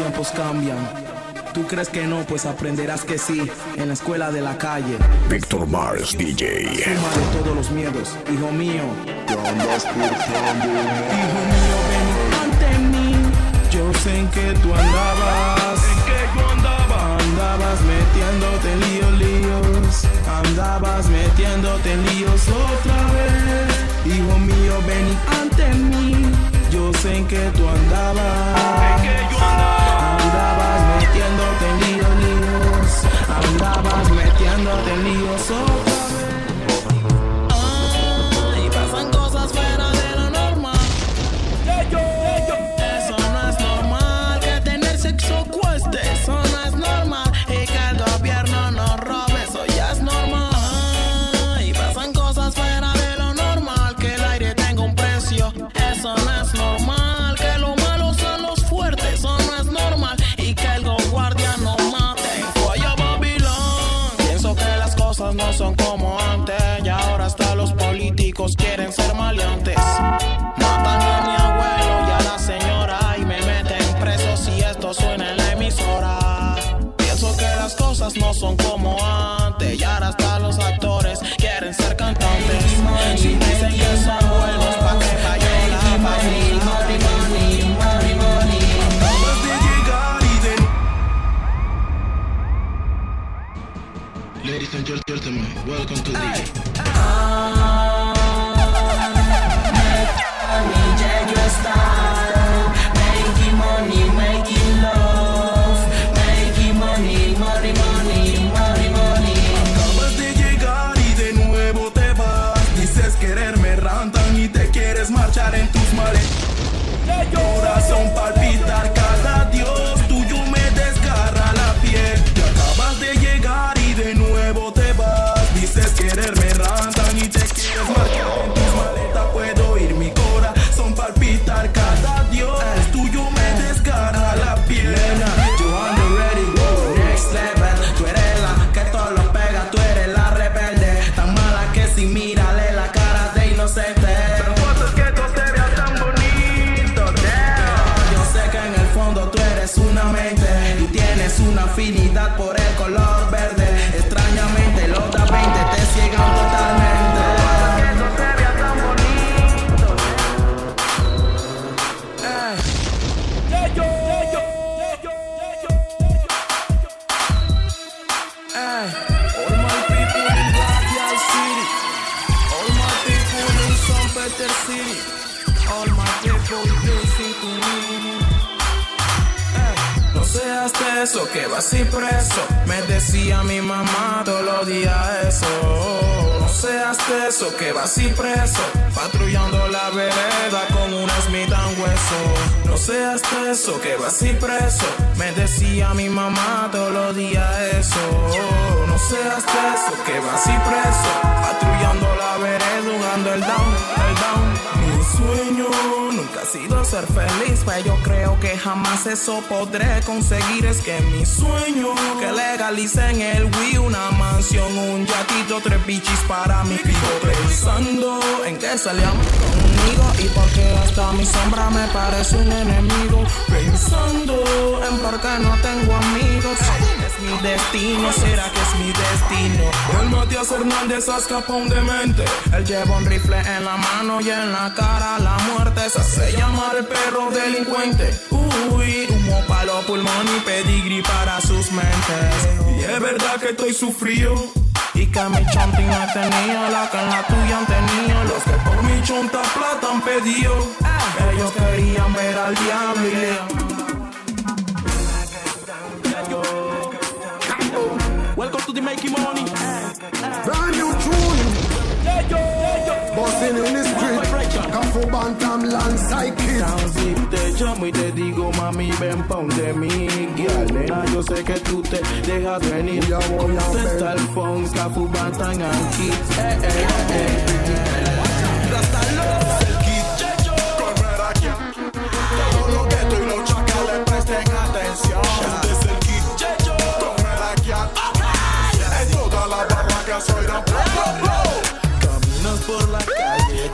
tiempos cambian. Tú crees que no, pues aprenderás que sí, en la escuela de la calle. Víctor Mars DJ. Suma de todos los miedos, hijo mío. Hijo mío, ven ante mí. Yo sé en que tú andabas. En que yo andaba. Andabas metiéndote en líos, líos. Andabas metiéndote en líos otra vez. Hijo mío, ven ante mí. Yo sé en que tú andabas. En que yo andaba. Andabas metiéndote en líos quieren ser maleantes. Matan a mi abuelo y a la señora. Y me meten preso si esto suena en la emisora. Pienso que las cosas no son como antes. Y ahora hasta los actores quieren ser cantantes. Si dicen que son buenos, pa' que cayó la de Ladies and gentlemen, welcome to the vas y preso. Patrullando la vereda con una Smith and hueso. No seas eso que vas y preso. Me decía mi mamá todos los días eso. No seas eso que vas y preso. Patrullando la vereda jugando el down, sueño nunca ha sido ser feliz, pero yo creo que jamás eso podré conseguir. Es que mi sueño que legalicen el Wii, una mansión, un yatito, tres bichis para mi pico. Pensando en que salíamos conmigo y porque hasta mi sombra me parece un enemigo. Pensando en por qué no tengo amigos. Mi destino, será que es mi destino. El Matías Hernández escapa un demente. Él lleva un rifle en la mano y en la cara la muerte. Se hace llamar el perro delincuente. Uy, humo para los pulmones y pedigrí para sus mentes. Y es verdad que estoy sufrido. Y que mi chonta no he tenido la que en la tuya han. Los que por mi chonta plata han pedido. Ellos querían ver al diablo y le Welcome to making money. Brand new tune. Bossing in the street. Cafu Bantam land psychic. Si te llamo y te digo, mami, ven pa' de mí. Nena, yo sé que tú te dejas venir. Ya voy a ver. Contesta el phone, Scafu Bantan aquí. Eh, eh, eh. Rasta Love, el kit. Correr aquí. Todo lo que tú y los chacales presten atención. Soy la pro, pro, pro. Caminas por la calle,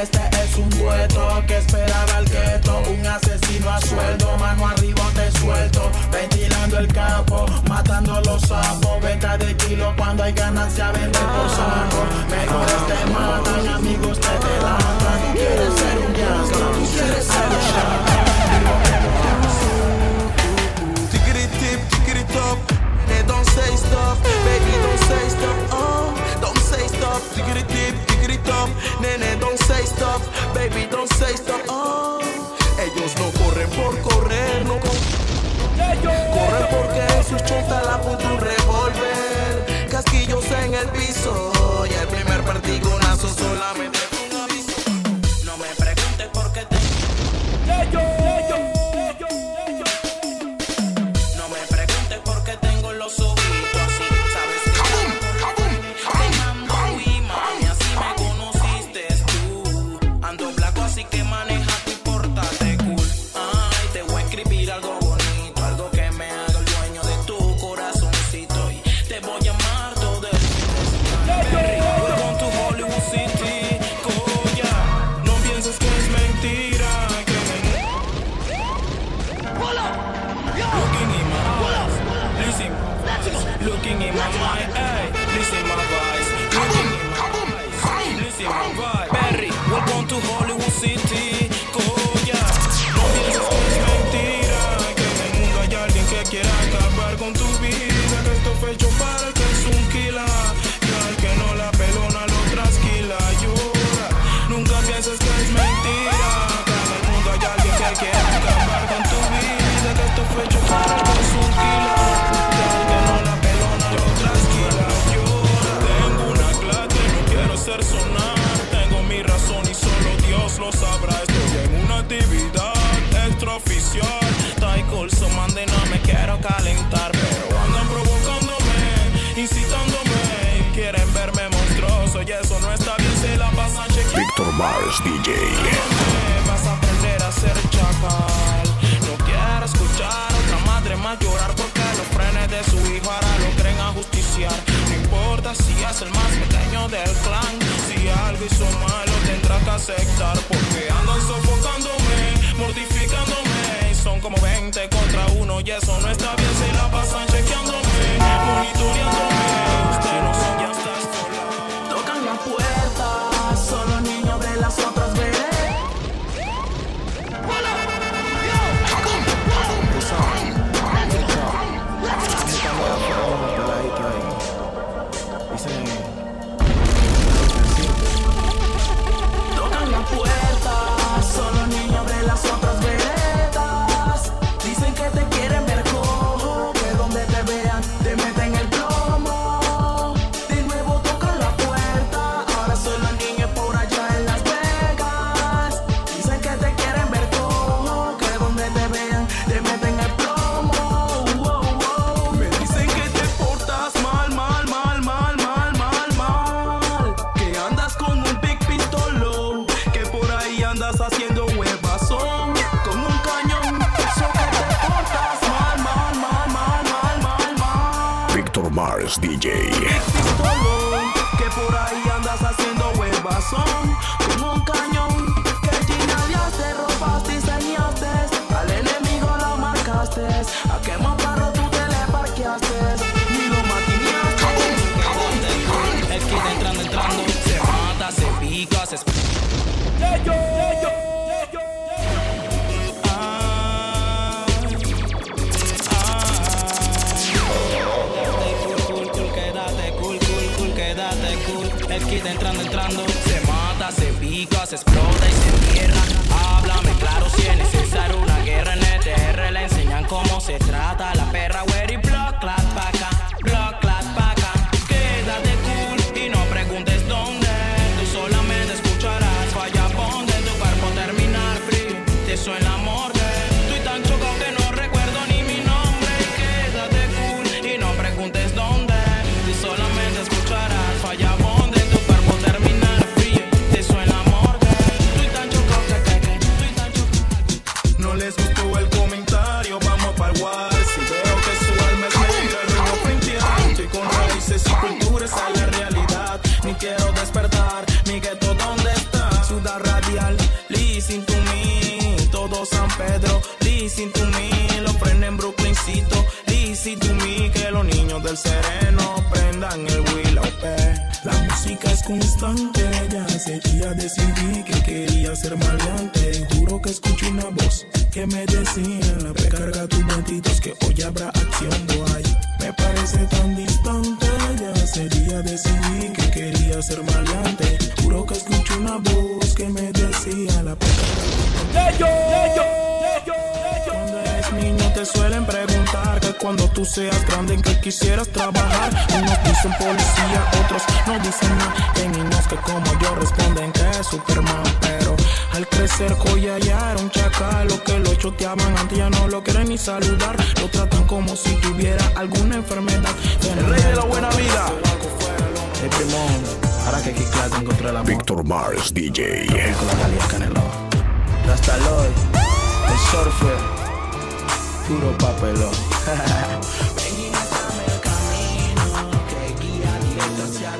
Este es un dueto que esperaba el gueto. Un asesino a sueldo, mano arriba te suelto. Ventilando el capo, matando los sapos. Venta de kilo cuando hay ganancia, vende por saco. Mejores te matan, amigos te, te dan. baby, don't say stop. Oh, ellos no corren por correr, no corren porque sus chontas la puta un revólver. Casquillos en el piso y el primer perdigonazo solamente. hizo malo tendrás que aceptar porque andan sofocándome, mortificándome. y Son como 20 contra uno y eso no está bien si la pasan chequeándome, monitoreándome. some contigo se explota y se entierra. Háblame claro si es necesario constante, ya día decidí que quería ser maleante. Juro que escuché una voz que me decía, la recarga tus bandidos que hoy habrá acción, boy. Me parece tan distante, ya día decidí que quería ser maleante. Juro que escuché una voz que me decía, la Cuando eres niño te suelen preguntar que cuando tú seas grande en qué quisieras trabajar. Unos dicen policía, otros no dicen nada. Hay niños que como yo responden que es Superman, pero al crecer Coya ya era un chacal. Lo que lo choteaban antes ya no lo quieren ni saludar. Lo tratan como si tuviera alguna enfermedad. El rey de la buena vida. El primón, ahora que encontré la Victor Mars DJ. con la Galia Canelo. Rasta Lloyd, el surfer, puro papelón. Ven y muéstrame el camino que guía directo hacia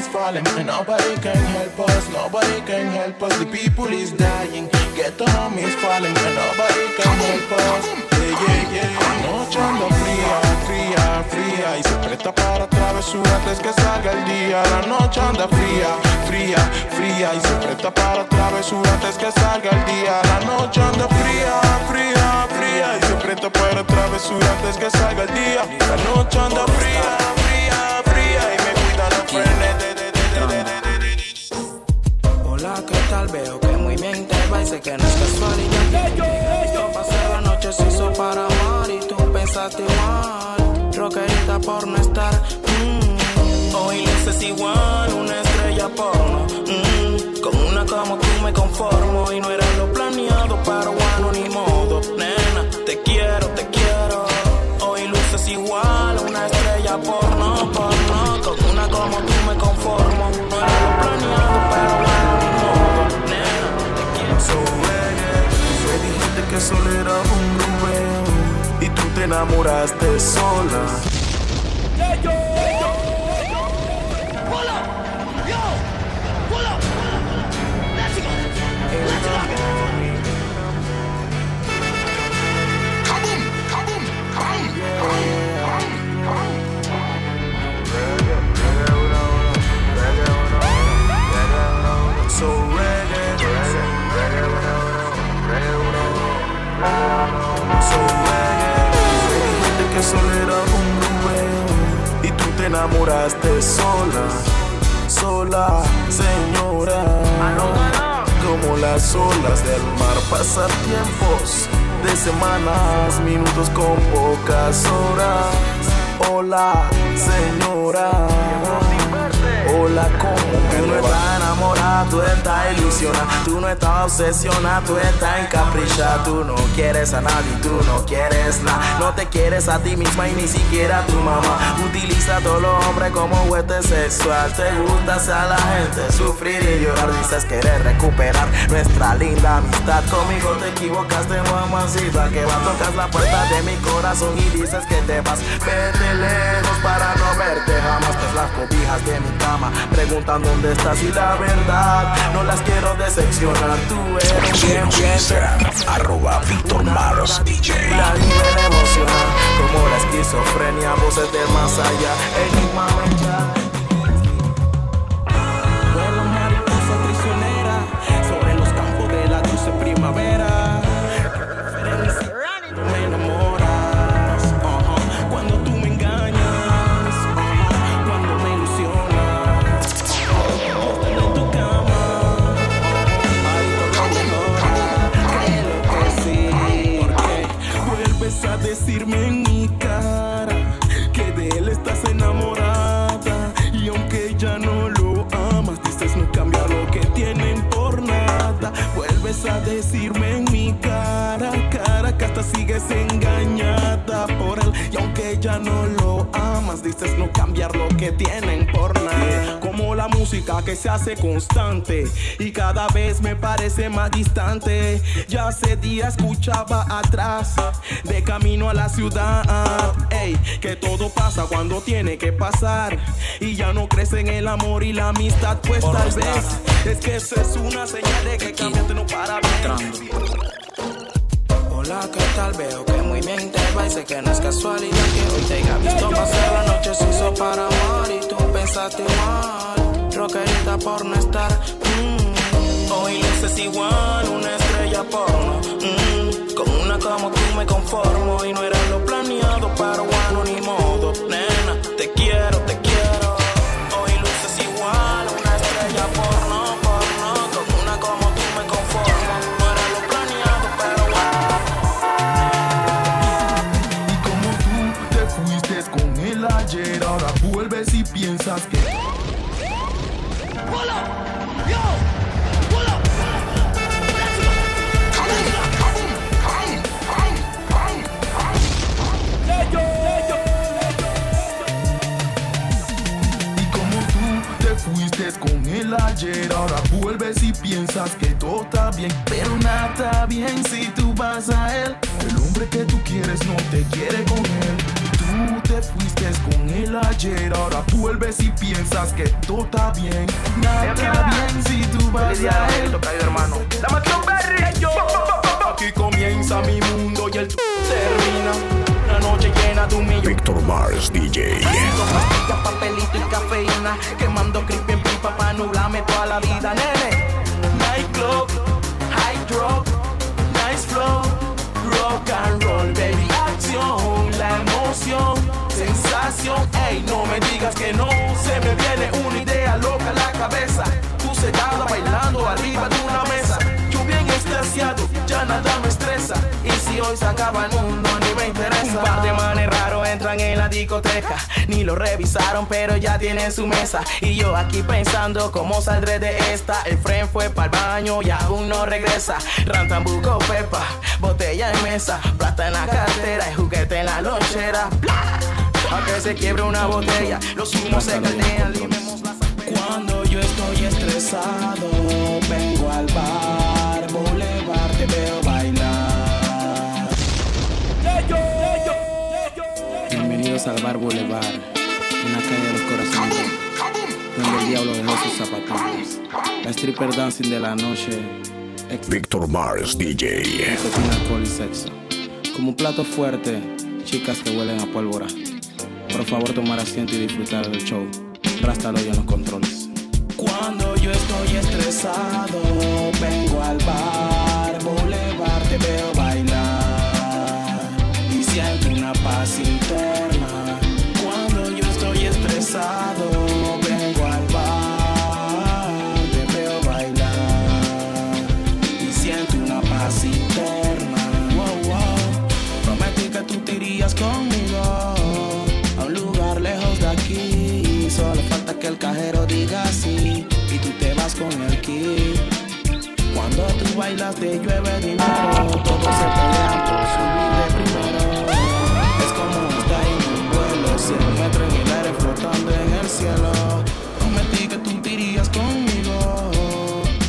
is falling, and nobody can help us, nobody can help us. The people is dying, get on is falling, and nobody can help us. Yeah, yeah, yeah. Noche anda fría, fría, fría, y se presta para travesura antes que salga el día. La noche anda fría, fría, fría, y se presta para travesura antes que salga el día. La noche anda fría, fría, fría, y se presta para travesura antes que salga el día. La noche anda fría, fría, Hola, ¿qué tal? Veo que muy bien te va y sé que no es casualidad. Esto pasó la noche se hizo para amar y tú pensaste igual. Rockerita por no estar. mm. Hoy luces igual, una estrella porno. mm. Con una como tú me conformo y no era lo planeado, pero bueno, ni modo. Nena, te quiero, te quiero. Hoy luces igual, una estrella porno. Que solo era un Romeo y tú te enamoraste sola. So semanas, minutos con pocas horas. Hola, señora. ¿Cómo? Tú no estás enamorada, tú estás ilusionada. Tú no estás obsesionada, tú estás encaprichada. Tú no quieres a nadie, tú no quieres nada. No te quieres a ti misma y ni siquiera a tu mamá. Utiliza a todos los hombres como juguete sexual. Te gusta hacer a la gente sufrir y llorar. Dices querer recuperar nuestra linda amistad. Conmigo te equivocaste, mamacita. Que va a tocar la puerta de mi corazón y dices que te vas. Vete lejos para no verte jamás. Las cobijas de mi cama preguntan dónde estás y la verdad no las quiero decepcionar. Tú eres bien, bien, arroba Victor Mars DJ. la nivel emocional, como la esquizofrenia, voces del más allá, enigma mental. Decirme en mi cara que de él estás enamorada y aunque ya no lo amas dices no cambiar lo que tienen por nada vuelves a decirme en mi cara cara que hasta sigues engañada por él y aunque ya no lo amas dices no cambiar lo que tienen por nada como la música que se hace constante y cada vez me parece más distante. Ya hace días escuchaba atrás, de camino a la ciudad. Ey, que todo pasa cuando tiene que pasar y ya no crece en el amor y la amistad, pues tal vez es que eso es una señal de que cambiaste no para bien. Hola, ¿qué tal? Veo que muy bien te va y sé que no es casualidad que hoy te haya visto pasar la noche se hizo para amar y tú pensaste mal, por no estar. mm. Hoy luces igual, una estrella porno. mm. Con una como tú me conformo y no era lo está bien. Pero nada está bien si tú vas a él. El hombre que tú quieres no te quiere con él. Tú te fuiste con él ayer, ahora vuelves y piensas que todo está bien. Nada está bien si tú vas a él. hermano. Aquí comienza mi mundo y el termina. Una noche llena de humillo. Víctor Mars DJ. Pastillas, papelito y cafeína Quemando creepy en pipa pa' nublarme toda la vida, nene hoy se acaba el mundo ni me interesa. Un par de manes raros entran en la discoteca Ni lo revisaron pero ya tienen su mesa. Y yo aquí pensando cómo saldré de esta. El friend fue para el baño y aún no regresa. Rantambuco, pepa, botella en mesa. Plata en la cartera y juguete en la lonchera. Bla. A que se quiebre una botella. Los humos se caldean, Cuando yo estoy estresado Vengo al bar, boulevard, Bar Boulevard, una calle de los corazones, donde el diablo dejó sus zapatillas. La stripper dancing de la noche, Víctor Mars DJ. alcohol y sexo. Como un plato fuerte, chicas que huelen a pólvora. Por favor, tomar asiento y disfrutar del show. Rástalo ya en los controles. Cuando yo estoy estresado, vengo al bar, boulevard, te veo bailar y siento una paz interna. Bailas te llueve dinero, todos se pelean por subir de primero. Es como estar en un vuelo, 100 metros en el aire flotando en el cielo. Prometí que tú te irías conmigo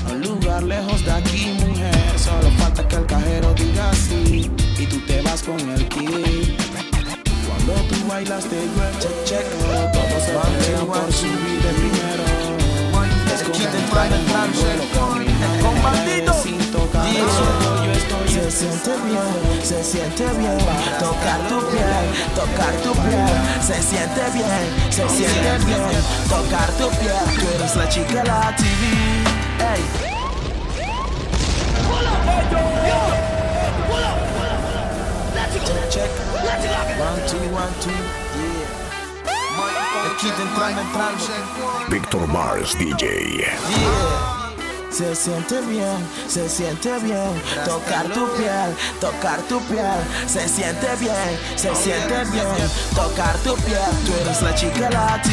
a un lugar lejos de aquí, mujer. Solo falta que el cajero diga sí y tú te vas con el kit. Cuando tú bailas te llueve, check, check. Todos se pelean por subir de primero. Es como estar en un vuelo caminando el. Yo estoy Se siente bien, se siente bien. Tocar tu piel, tocar tu piel. Se siente bien, se siente bien. Tocar tu piel. Tú eres la chica de la TV Ey. Check, check. One, two, one, two Yeah. Entrando Víctor Mars DJ. Yeah. Se siente bien, se siente bien Tocar tu piel, tocar tu piel Se siente bien, se siente bien Tocar tu piel Tú eres la chica de la TV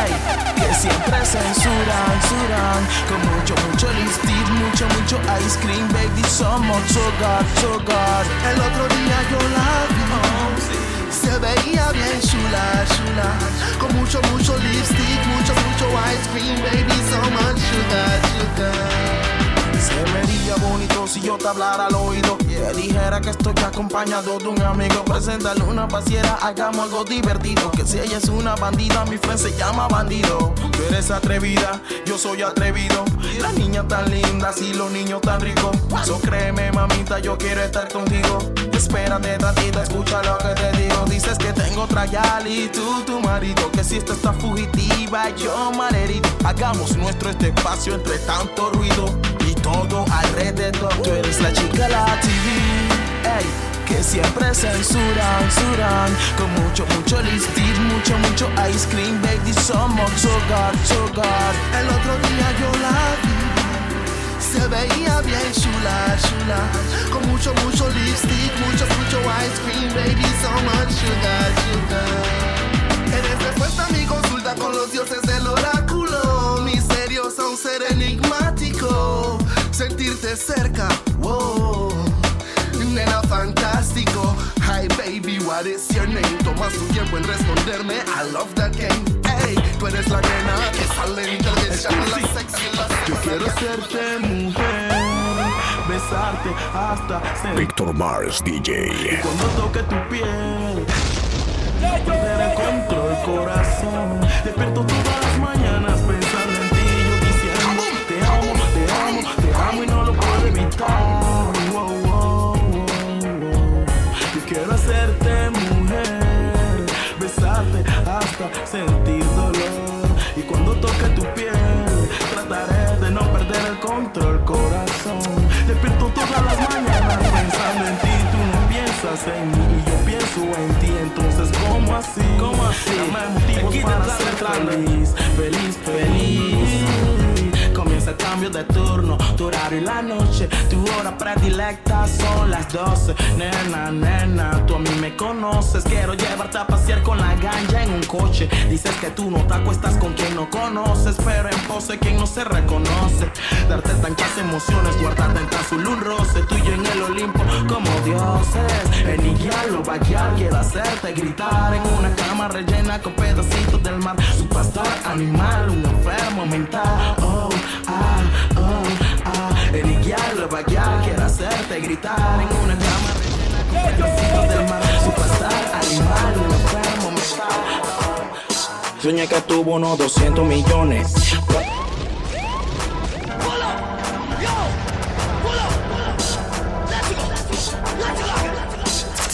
Ey, Que siempre censuran, censuran Con mucho, mucho listismo mucho, mucho ice cream, baby. Somos sugar, sugar. El otro día yo la vi, se veía bien chula, chula. Con mucho, mucho lipstick, mucho, mucho ice cream, baby. So much sugar, sugar. Se vería bonito si yo te hablara al oído. Te dijera que estoy acompañado de un amigo. Preséntale una pasiera, hagamos algo divertido. Que si ella es una bandida, mi friend se llama bandido. Tú eres atrevida, yo soy atrevido. La niña tan linda, y los niños tan ricos. So créeme, mamita, yo quiero estar contigo. Espérate tantito, escucha lo que te digo. Dices que tengo otra yal y tú tu marido. Que si esta está fugitiva, yo malherido. Hagamos nuestro este espacio entre tanto ruido todo alrededor. Tú eres la chica la TV, ey, que siempre censuran, censuran. Con mucho, mucho lipstick, mucho, mucho ice cream, baby. Somos sugar, sugar. El otro día yo la vi, se veía bien chula, chula. Con mucho, mucho lipstick, mucho, mucho ice cream, baby. So much sugar, sugar. Eres respuesta a mi consulta con los dioses del oráculo. Misteriosa, un ser enigmático. Sentirte cerca, wow. Nena fantástico. Hi baby, what is your name? Tomas tu tiempo en responderme. I love that game. Hey, tú eres la nena que sale inteligencia, la sexy, la Yo quiero serte mujer, besarte hasta sentir Victor Mars DJ. cuando toque tu piel. Perder el control, corazón. Despierto todas las mañanas pensando en ti, yo diciendo te amo, te amo, te amo y no Yo quiero hacerte mujer, besarte hasta sentir dolor. Y cuando toque tu piel, trataré de no perder el control, corazón. Despierto todas las mañanas pensando en ti, tú no piensas en mí y yo pienso en ti. Entonces, ¿cómo así? ¿Cómo así? Dame motivos Aquí para ser feliz, feliz, feliz. El cambio de turno, tu horario y la noche. Tu hora predilecta son las 12. Nena, nena, tú a mí me conoces. Quiero llevarte a pasear con la ganja en un coche. Dices que tú no te acuestas con quien no conoces, pero en pose quien no se reconoce. Darte tantas emociones, guardarte en tan solo un roce. Tú y yo en el Olimpo como dioses. En Igualo, Baguiar, quiero hacerte gritar en una cama rellena con pedacitos del mar. Su pastor animal, un enfermo mental. Oh, ah, oh, ah. Baguiar, quiero hacerte gritar en una cama rellena con del mar. Su pastor animal, un enfermo mental. Soñé que tuvo unos 200 millones.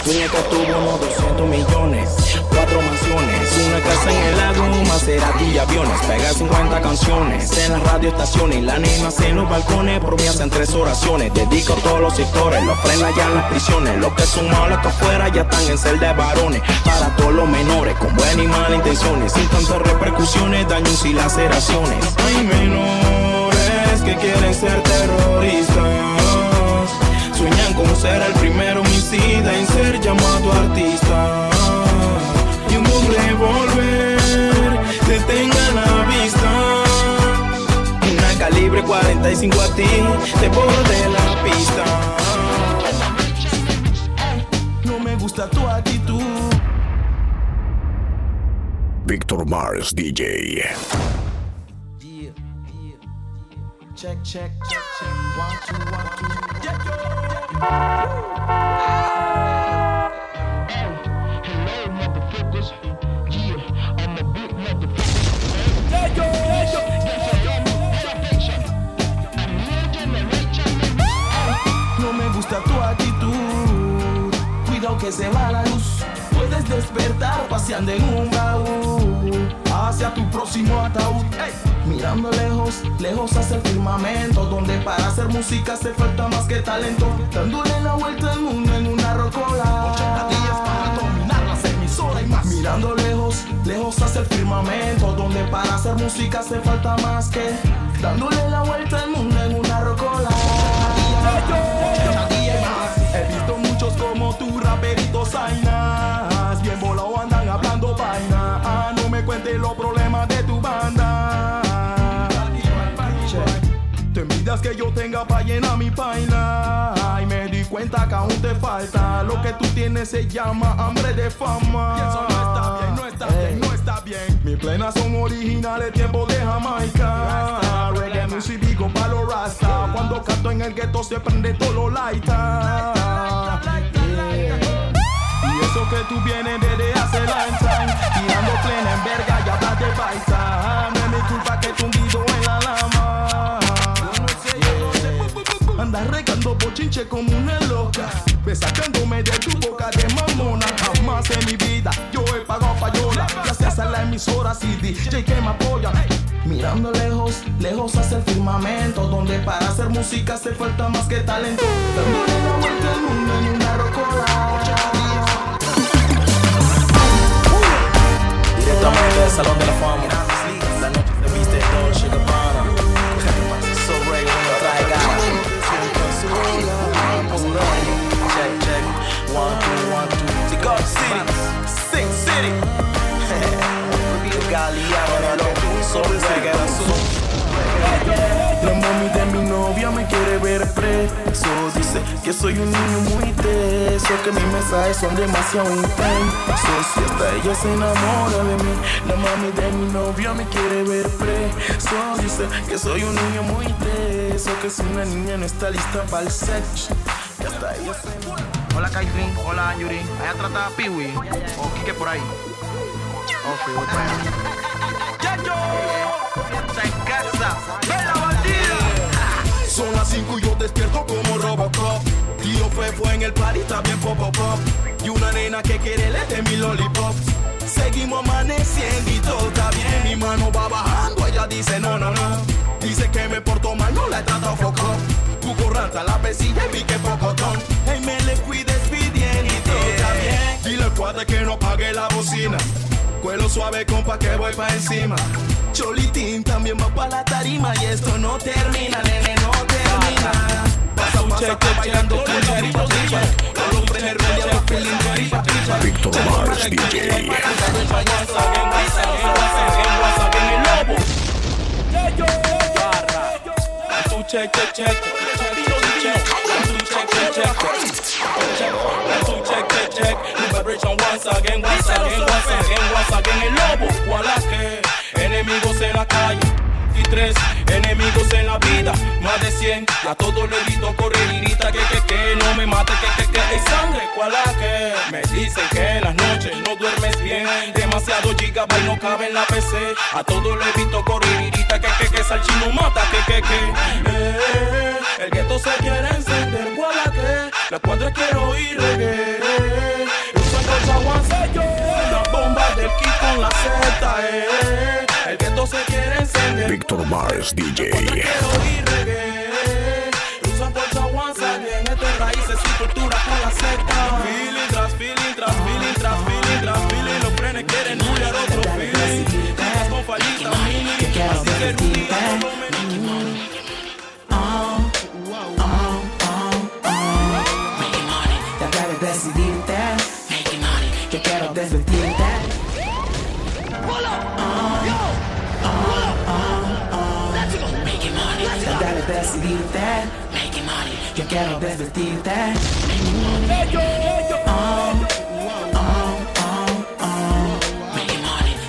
Soñé que tuvo unos 200 millones, cuatro mansiones, una casa en el lago, un Maserati y aviones. Pega 50 canciones en las radioestaciones y la animas en los balcones. Promesas en tres oraciones, dedico a todos los sectores. Los frenas ya en las prisiones, los que son malos que afuera ya están en celda de varones. Para todos los menores, con buenas y malas intenciones, sin tantas repercusiones, daños y laceraciones. Hay menores que quieren ser terroristas. Sueñan con ser el primero homicida en ser llamado artista. de la pista. No me gusta tu actitud. Victor Mars DJ. Check, check, check, check. Gusta tu actitud. Cuidado que se va la luz. Puedes despertar paseando en un baúl hacia tu próximo ataúd. Mirando lejos, lejos hacia el firmamento, donde para hacer música hace falta más que talento. Dándole la vuelta al mundo en una rocola. para dominar las emisoras y más. Mirando lejos, lejos hacia el firmamento, donde para hacer música hace falta más que dándole la vuelta al mundo en una rocola. He raperitos zainas. Bien volado andan hablando vaina. Ah, no me cuentes los problemas de tu banda. Te envidias que yo tenga pa' llenar mi paila. Y me di cuenta que aún te falta. Lo que tú tienes se llama hambre de fama. Y eso no está bien, no está bien, no está bien. Mis plenas son originales, tiempo de Jamaica. Reggae music digo pa' los rasta. Cuando canto en el gueto se prende todo lo laita. Eso que tú vienes desde hace lifetime Tirando plena en verga y hablas de paisa No es mi culpa que hundido en la lama. Andas regando bochinche como una loca. Ves sacándome de tu boca de mamona. Jamás en mi vida yo he pagado payola Gracias a la emisora CD DJ que me apoya. Mirando lejos, lejos hacia el firmamento Donde para hacer música hace falta más que talento. Dándole la vuelta al mundo en una rocola Directamente del Salón de la Fama. La noche te viste Dolce Gabbana So uno trae ganas. Check, check. One, two, one, two. Cigar City. Sing City. Galeano, So Reggae Azul la mami de mi novia me quiere ver preso que soy un niño muy teso Que mis mensajes son demasiado intensos Y hasta ella se enamora de mí La mami de mi novia me quiere ver preso Dice que soy un niño muy teso Que si una niña no está lista para el sexo Y hasta ella se enamora Hola Kaitrin, hola Yuri. Allá trata a Piwi o Kike por ahí. Ok, voy para allá. Fiesta en casa. ¡Vela, bandida! Son las 5 y yo despierto Robocop. Fe fue en el party, está bien pop pop pop. Y una nena que quiere le de mi lollipop. Seguimos amaneciendo y todo está bien. Mi mano va bajando, ella dice no, no, no. Dice que me porto mal, no la he tratado foco. Cuco rata la pesilla y vi que pocotón. Hey, me le fui despidiendo y todo está bien. Dile al que no pague la bocina. Cuelo suave, compa, que voy pa' encima. Cholitín también va pa' la tarima y esto no termina, nene, no termina. Víctor Mars DJ. Once again, once again, once again, once again, el lobo, que la calle y tres enemigos en la vida, más de cien. Y a todos le grito correr y grita que que que no me mate que que que hay sangre, ¿cuál es que? Me dicen que en las noches no duermes bien, demasiado gigabyte no cabe en la PC. A todos le grito correr y grita que que que salchino mata que que que. Eh, el gueto se quiere encender, ¿cuál es que? La cuadra quiero oír reggae. Usan cosa one yo, la bomba del kit con la Z, eh. Cultura con la decidirte. Yo quiero desvestirte.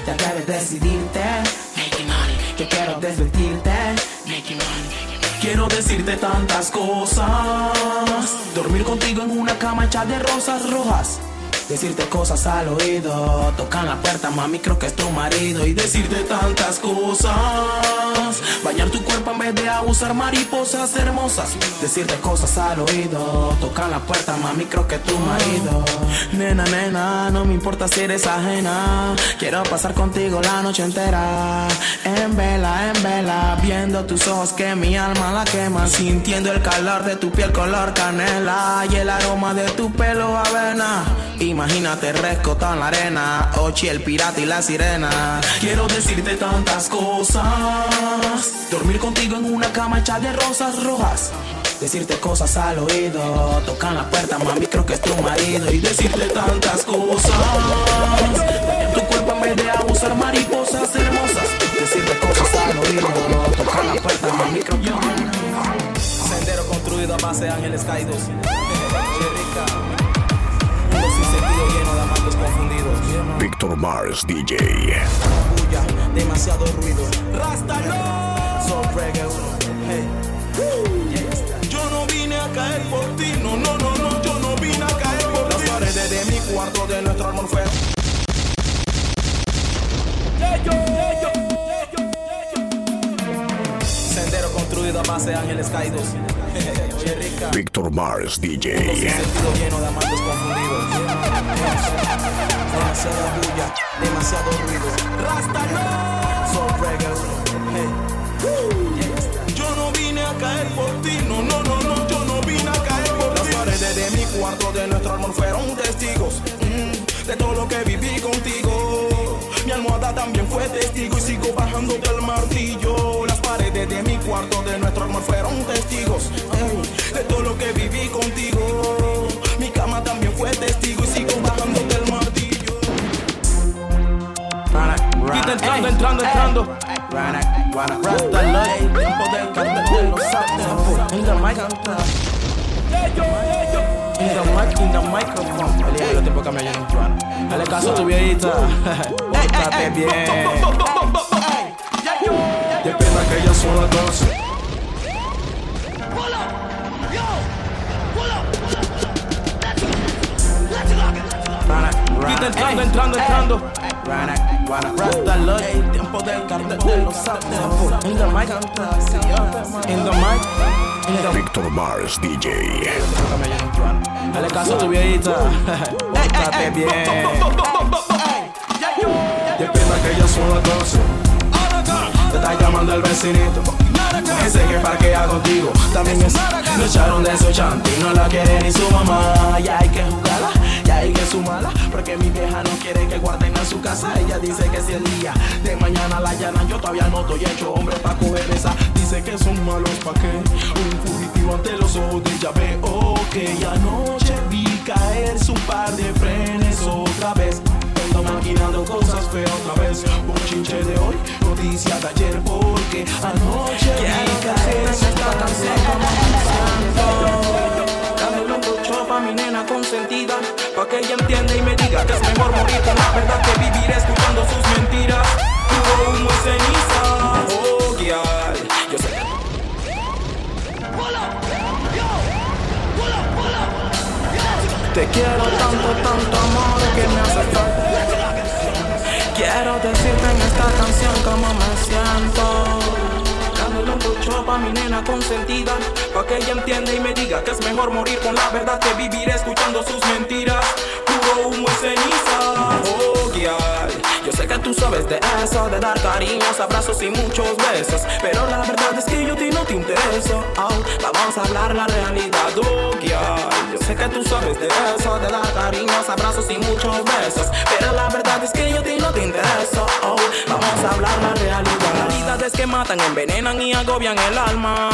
Ya debes decidirte. Yo quiero desvestirte. Quiero decirte tantas cosas. Dormir contigo en una cama hecha de rosas rojas. Decirte cosas al oído. Tocan la puerta, mami, creo que es tu marido. Y decirte tantas cosas. Bañar tu cuerpo en vez de abusar mariposas hermosas. Decirte cosas al oído. Tocan la puerta, mami, creo que tu marido. Nena, nena, no me importa si eres ajena. Quiero pasar contigo la noche entera. En vela, en vela. Viendo tus ojos que mi alma la quema. Sintiendo el calor de tu piel color canela. Y el aroma de tu pelo avena. Imagínate rescotado en la arena. Ochi, el pirata y la sirena. Quiero decirte tantas cosas. Dormir contigo en una cama hecha de rosas rojas. Decirte cosas al oído. Tocan la puerta, mami, creo que es tu marido. Y decirte tantas cosas. Tu cuerpo vez de abusar mariposas hermosas. decirte cosas al oído, tocar la puerta en el micrófono. Sendero construido a base de ángeles caídos. Mundo sin sentido lleno de amantes confundidos. Víctor Mars DJ. Demasiado ruido. Rástalo. Soul reggae uno. Hey. Yo no vine a caer por ti, no, no, no, no, yo no vine a caer por Las ti. paredes de mi cuarto de nuestro amor fueron. Sendero construido a base de ángeles caídos. Víctor Mars DJ. sentido lleno de amantes confundidos. Demasiado ruido. Rástalo. Soul reggae. Hey. Yo no vine a caer por ti, no, no, no, no, yo no vine a caer por Las ti. paredes de mi cuarto de nuestro amor fueron testigos mm, de todo lo que viví contigo. Mi almohada también fue testigo y sigo bajándote el martillo. Las paredes de mi cuarto de nuestro amor fueron testigos ey, entrando, entrando, entrando. Rasta del cartel de los. In the mic, in the mic, in the microphone. El hijo de tiempo que me lleno Dale caso a tu viejita. Pórtate bien. Qué pena que ella son las 12. Quita entrando, entrando, entrando. Rasta Love, tiempo del cartel de los sapos. In the mic, in the mic, in the Víctor Mars DJ. Dale caso a tu viejita. Pórtate bien. Qué pena que ella son las 12. Te está llamando el vecinito. Ese que parquea contigo también es. Le echaron de su chanti, no la quiere ni su mamá. Ya hay que jugarla, hay que sumarla. Porque mi vieja no quiere que guarden en su casa. Ella dice que si el día de mañana la llanan, yo todavía no estoy hecho hombre pa' coger esa. Dice que son malos pa' qué. Un fugitivo ante los ojos de ella veo que anoche vi caer su par de frenes otra vez. Ando maquinando cosas feas otra vez. Un chinche de hoy, noticia de ayer, porque anoche vi caer su par de Dándole un ducho pa' mi nena consentida Pa' que ella entienda y me diga que es mejor morir con la verdad que vivir escuchando sus mentiras. Puro humo y ceniza Oh, guial Yo sé Te quiero tanto, tanto amor que me hace falta. Quiero decirte en esta canción cómo me pa' mi nena consentida Pa' que ella entienda y me diga que es mejor morir con la verdad que vivir escuchando sus mentiras. Humo y Oh, Yo sé que tú sabes de eso De dar cariños, abrazos y muchos besos. Pero la verdad es que yo a ti no te intereso. Oh, Vamos a hablar la realidad, oh, Yo sé que tú sabes de eso De dar cariños, abrazos y muchos besos. Pero la verdad es que yo a ti no te intereso. Oh, Vamos a hablar la realidad. Realidades que matan, envenenan y agobian el alma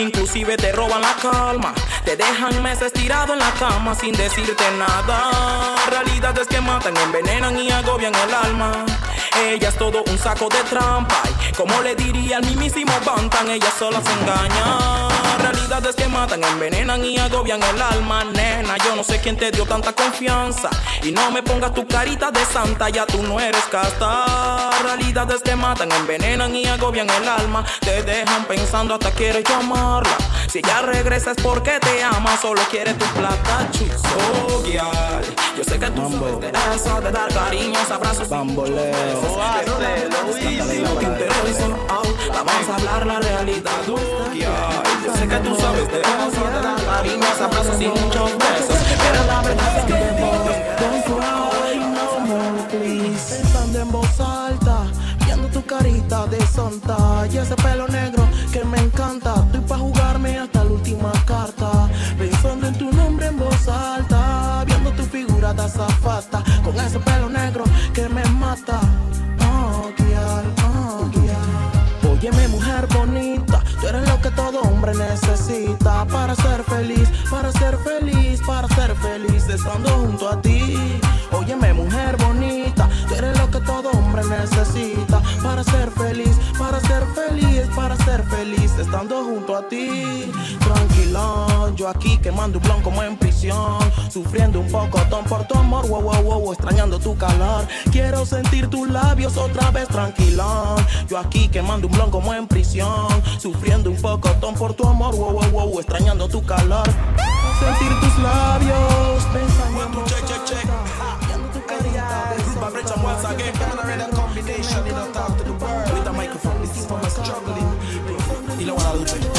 Inclusive te roban la calma. Te dejan meses tirado en la cama sin decirte nada. Realidades que matan, envenenan y agobian el alma Ella es todo un saco de trampa. Y como le diría al mismísimo Bantan Ella sola se engaña Realidades que matan, envenenan y agobian el alma Nena, yo no sé quién te dio tanta confianza. Y no me pongas tu carita de santa Ya tú no eres casta. Realidades que matan, envenenan y agobian el alma. Te dejan pensando hasta quieres llamarla. Si ella regresa es porque te ama Solo quiere tu plata, guial. Yo sé que tú sabes de eso De dar cariños, abrazos Bamboleo no te interesa oh, Vamos a hablar la realidad Yo sé que tú sabes de eso cariños, abrazos y muchos besos. Pero la verdad es que Don't cry no more, please. Pensando en voz alta, viendo tu carita de santa. Y ese pelo negro que me encanta. Estoy pa' jugarme hasta la última carta. Pensando en tu nombre en voz alta, viendo tu figura de azafata. Con ese pelo negro que me Óyeme, mujer bonita, tú eres lo que todo hombre necesita para ser feliz, para ser feliz, para ser feliz estando junto a ti. Óyeme, mujer bonita, tú eres lo que todo hombre necesita para ser feliz, para ser feliz, para ser feliz estando junto a ti. Yo aquí quemando un blon como en prisión. Sufriendo un poco ton por tu amor, wow, wow, wow, extrañando tu calor. Quiero sentir tus labios otra vez, tranquilón. Yo aquí quemando un blon como en prisión. Sufriendo un poco ton por tu amor, wow, wow, wow, extrañando tu calor. Sentir tus labios, pensando check, check, check. Vibration once again. combination in a talk to the world. With a microphone, this is for my struggling. Y lo van a luchar.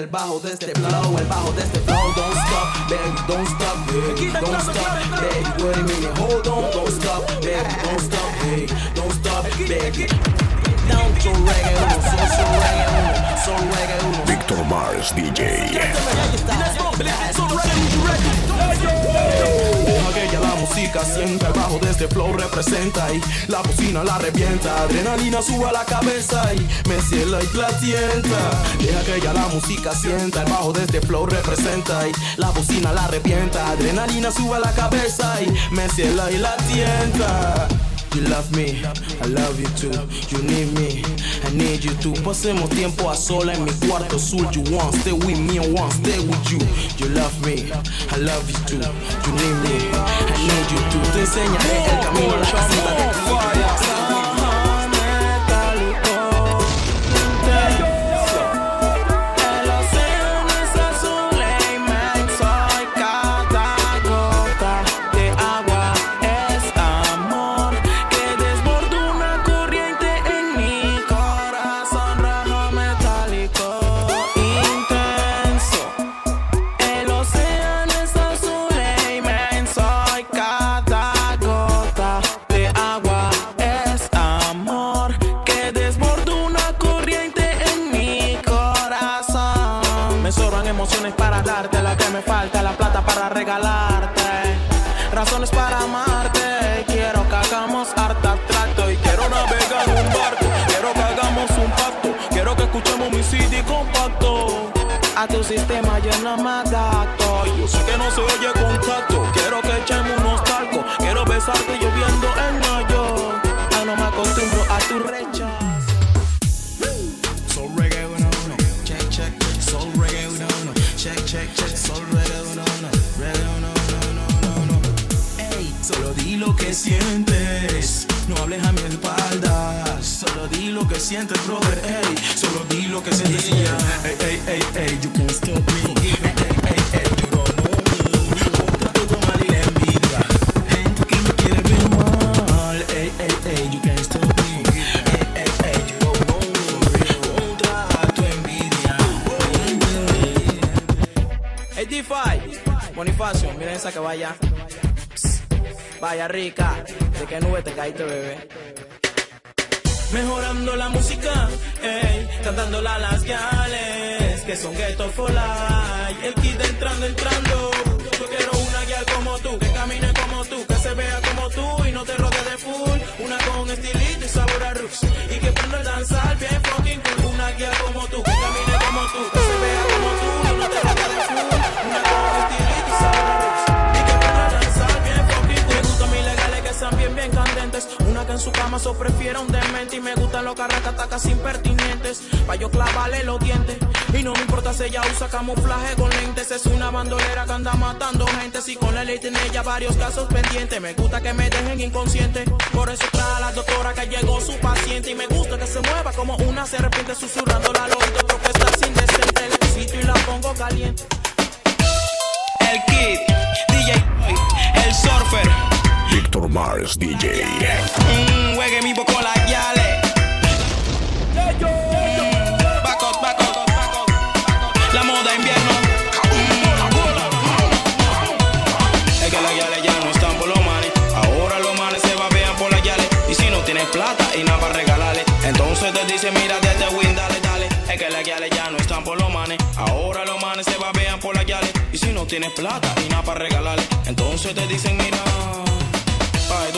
El bajo de este flow, el bajo de este flow. Don't stop, baby, don't stop, baby, don't stop, baby. Wait a minute, hold on, don't stop, baby, don't stop, baby, don't stop, baby. Down to reggae so so reggae Victor Mars DJ. Ya la música sienta El bajo de este flow representa Y la bocina la revienta. Adrenalina sube a la cabeza Y me ciela y la tienta Deja que ya la música sienta El bajo de este flow representa Y la bocina la revienta. Adrenalina sube a la cabeza Y me ciela y la tienta You love me, I love you too. You need me, I need you too. Pasemos tiempo a sola en mi cuarto azul. You want stay with me and want stay with you. You love me, I love you too. You need me, I need you too. Te enseñaré el camino a la casita de que vaya. Vaya rica, de qué nube te caíste, bebé. Mejorando la música, ey, cantándola las gales, que son ghetto for life. El kid entrando, entrando. Yo quiero una guial como tú, que camine como tú, que se vea como tú y no te rodee de full. Una con estilito y sabor a roots. Y que prenda el danzar bien fucking cool. Una guial como tú, que camine como tú, que se vea como tú y no te rodee de full. Una con estilito y sabor a roots. Una que en su cama so prefiera un demente. Y me gustan los carracatacas impertinentes. Pa' yo clavarle los dientes. Y no me importa si ella usa camuflaje con lentes. Es una bandolera que anda matando gente. Si con la ley tiene ella varios casos pendientes. Me gusta que me dejen inconsciente. Por eso trae a la doctora que llegó su paciente. Y me gusta que se mueva como una serpiente susurrando al oído. Propuestas indecente. Le visito y la pongo caliente. El Kid, DJ, el Surfer. Victor Mars DJ. Mm, juegue mi con la yale. La moda invierno. Es que las yales ya no están por los manes. Ahora los manes se babean por las yales. Y si no tienes plata y nada para regalarle, entonces te dice, mira desde win, dale, dale. Es que las yales ya no están por los manes. Ahora los manes se babean por las yales. Y si tienes plata y nada para regalarle, entonces te dicen, mira.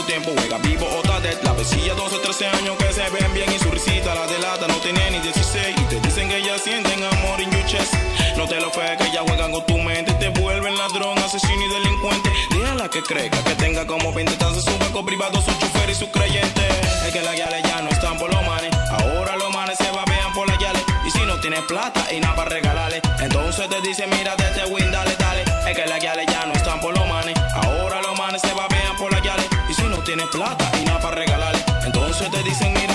Tiempo juega vivo o de La vecilla 12, 13 años que se ven bien y su risita la delata no tiene ni 16 y te dicen que ellas sienten amor en your chest. No te lo fe que ellas juegan con tu mente, te vuelven ladrón, asesino y delincuente. Déjala que crezca, que tenga como 20 entonces su banco privado, su chofer y su creyente. Es que la guiales ya no están por los manes, ahora los manes se babean por la guiales. Y si no tienes plata y nada para regalarle, entonces te dicen mira de este win, dale, dale. Es que la guiales ya no están por los manes, ahora los manes se babean por la guiales. Y si no tienes plata y nada para regalarle, entonces te dicen mira.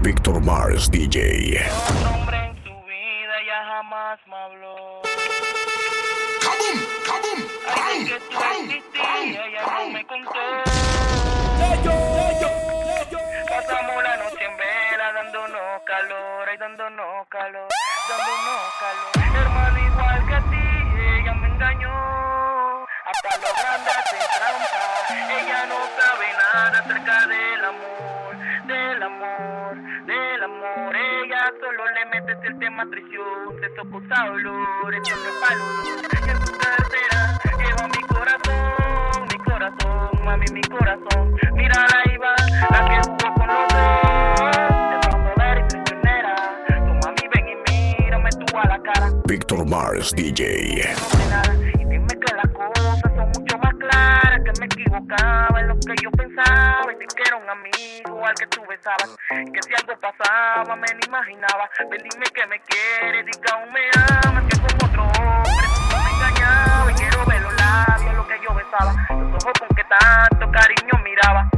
Víctor Mars DJ. Otro hombre en su vida ya jamás me habló. Ay, de que tú existías, no me contó. Pasamos la noche en vela dándonos calor, ay, dándonos calor, dándonos calor. Hermano, igual que a ti, ella me engañó. Se trampa. Ella no sabe nada acerca del amor, del amor, del amor. Ella solo le mete cierta matrición, se soporta dolor, esto no es valor. Y en su cartera lleva mi corazón, mi corazón, mami, mi corazón. Mira ahí va, la que jugó con los dos. Te vamos buscaba, en lo que yo pensaba, y que era un amigo al que tú besabas, que si algo pasaba me lo imaginaba, ven dime que me quieres, di que aún me amas, que con otro hombre no me engañaba, y quiero ver los labios, lo que yo besaba, los ojos con que tanto cariño miraba,